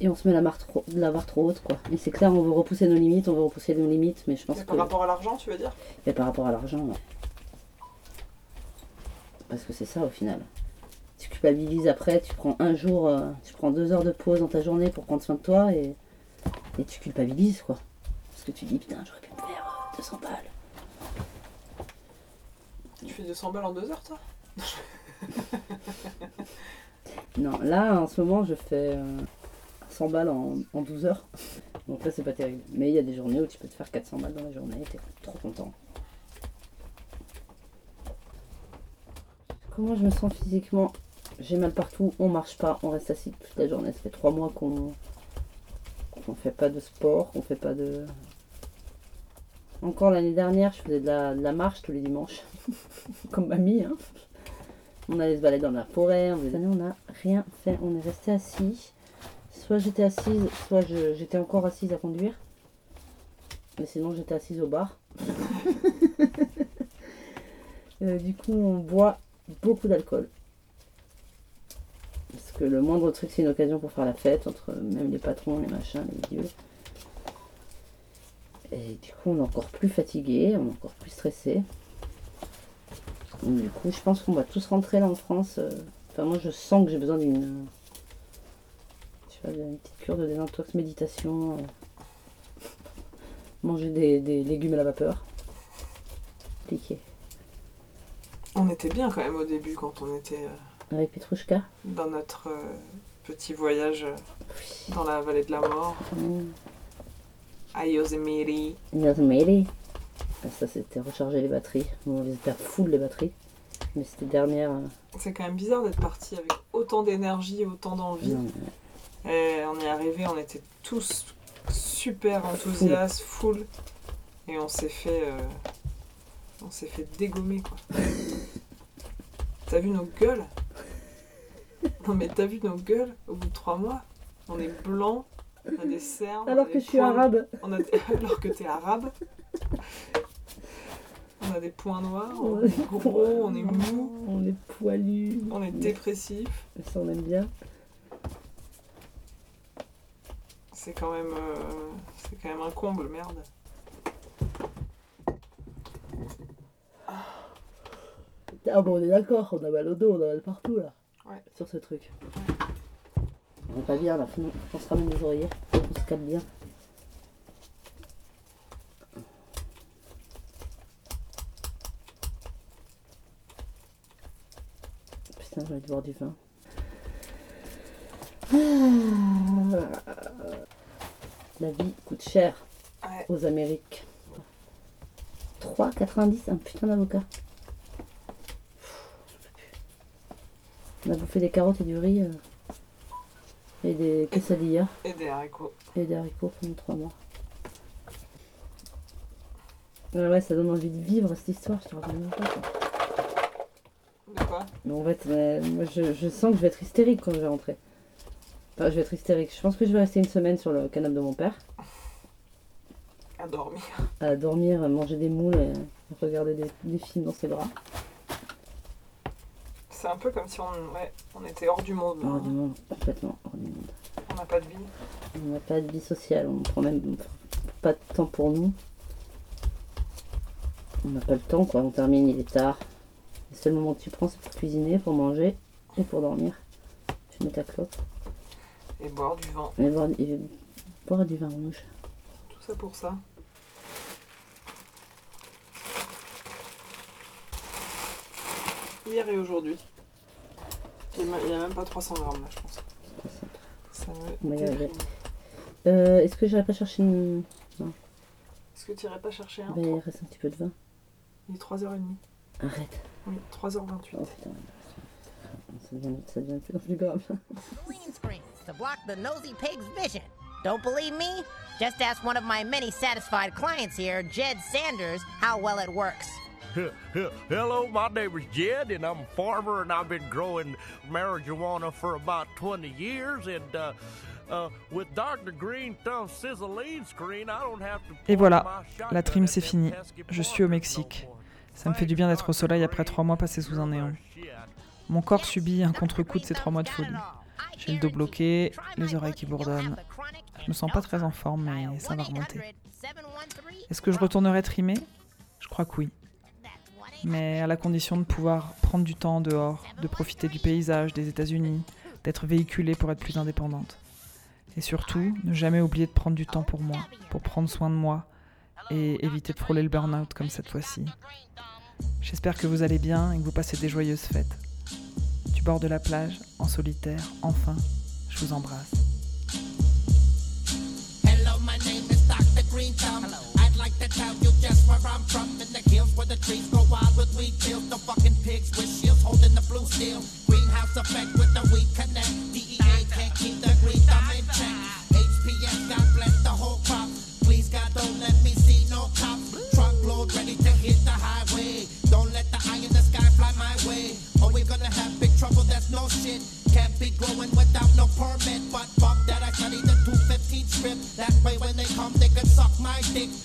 Et on se met la, barre trop, la barre trop haute, quoi. Et c'est clair, on veut repousser nos limites, on veut repousser nos limites, mais je pense Mais que... Par rapport à l'argent, tu veux dire? Et par rapport à l'argent, ouais. Parce que c'est ça au final. Tu culpabilises après, tu prends un jour, euh, tu prends deux heures de pause dans ta journée pour prendre soin de toi et, et tu culpabilises quoi. Parce que tu dis putain, j'aurais pu me faire euh, 200 balles. Tu fais 200 balles en deux heures, toi? Non, là en ce moment je fais euh, 100 balles en, en 12 heures. Donc là c'est pas terrible. Mais il y a des journées où tu peux te faire 400 balles dans la journée et t'es trop content. Comment je me sens physiquement? J'ai mal partout, on marche pas, on reste assis toute la journée. Ça fait trois mois qu'on qu'on fait pas de sport, qu'on fait pas de. Encore l'année dernière, je faisais de la, de la marche tous les dimanches, comme mamie. Hein. On allait se balader dans la forêt. On faisait- on n'a rien fait, on est resté assis. Soit j'étais assise, soit j'étais encore assise à conduire. Mais sinon, j'étais assise au bar. Euh, du coup, on boit beaucoup d'alcool. Parce que le moindre truc, c'est une occasion pour faire la fête entre même les patrons, les machins, les vieux. Et du coup, on est encore plus fatigué, on est encore plus stressé. Du coup, je pense qu'on va tous rentrer là en France. euh, Enfin, moi, je sens que j'ai besoin d'une. Je sais pas, d'une petite cure de désintox, méditation. euh, Manger des, des légumes à la vapeur. Piqué. On était bien quand même au début quand on était euh, Avec Petrouchka. dans notre petit voyage dans la vallée de la mort. Mm. À Yosemite. Yosemite. Ça, c'était recharger les batteries. On était à full les batteries. Mais c'était dernière. euh, C'est quand même bizarre d'être parti avec autant d'énergie, autant d'envie. Et on est arrivé, on était tous super enthousiastes, full. Et on s'est fait. euh, on s'est fait dégommer quoi. T'as vu nos gueules? Non mais t'as vu nos gueules au bout de trois mois? On est blancs, on a des cernes. a Alors que je suis arabe. On a des- Alors que t'es arabe. On a des points noirs, on est gros, on est mou, On est poilu. on est dépressif. Ça, on aime bien. C'est quand même, euh, c'est quand même un comble, merde. Ah bon, on est d'accord, on a mal au dos, on a mal partout là. Ouais. Sur ce truc. On va pas bien là, on se ramène les oreillers, on se calme bien. Putain, j'ai envie de boire du vin. Ah. La vie coûte cher Ouais. aux Amériques. 3,90 un putain d'avocat. On a bouffé des carottes et du riz euh, et des quesadillas Et des haricots. et des haricots pendant 3 mois. Ouais, ouais, ça donne envie de vivre cette histoire, je te raconte même pas. quoi. De quoi Mais en fait, ouais, moi je, je sens que je vais être hystérique quand je vais rentrer. Enfin, je vais être hystérique. Je pense que je vais rester une semaine sur le canapé de mon père, À dormir. à dormir, à manger des moules et regarder des, des films dans ses bras. C'est un peu comme si on, ouais, on était hors du monde. Hors du monde, complètement hors du monde. On n'a pas de vie. On n'a pas de vie sociale, on prend même on prend pas de temps pour nous. On n'a pas le temps quoi, on termine, il est tard. Le seul moment que tu prends c'est pour cuisiner, pour manger et pour dormir. Tu mets ta clope Et boire du vin. et boire, et boire du vin rouge. Tout ça pour ça. Hier et aujourd'hui. Il n'y a même pas 300 grammes là, je pense. Ça me. Euh, Est-ce que j'irai pas chercher une. Non, Est-ce que tu irais pas chercher un bah, il reste un petit peu de vin. Il est 3h30. Arrête. Oui, 3h28. Ça devient, ça devient de plus en plus grave. Green screens to block the nosy pig's vision. Don't believe me? Just ask one of my many satisfied clients here, Jed Sanders, how well it works. Hello, my name is Jed, and I'm a farmer, and I've been growing marijuana for about 20 years. And uh, uh, with Dr. Green Thumb Sizzling Screen, I don't have to. Et voilà, la trim c'est fini. Je suis au Mexique. Ça me fait du bien d'être au soleil après trois mois passés sous un néon. Mon corps subit un contre-coup de ces trois mois de folie. J'ai le dos bloqué, les oreilles qui bourdonnent. Je me sens pas très en forme, mais ça va remonter. Est-ce que je retournerai trimer? Je crois que oui. Mais à la condition de pouvoir prendre du temps en dehors, de profiter du paysage des États-Unis, d'être véhiculée pour être plus indépendante. Et surtout, ne jamais oublier de prendre du temps pour moi, pour prendre soin de moi et éviter de frôler le burn-out comme cette fois-ci. J'espère que vous allez bien et que vous passez des joyeuses fêtes. Du bord de la plage, en solitaire, enfin, je vous embrasse. Hello, my name is Dr. Green Thumb. I'd like to tell you just where I'm from. In the hills where the trees grow wild with weed fields. The fucking pigs with shields holding the blue steel. Greenhouse effect with the weed can suck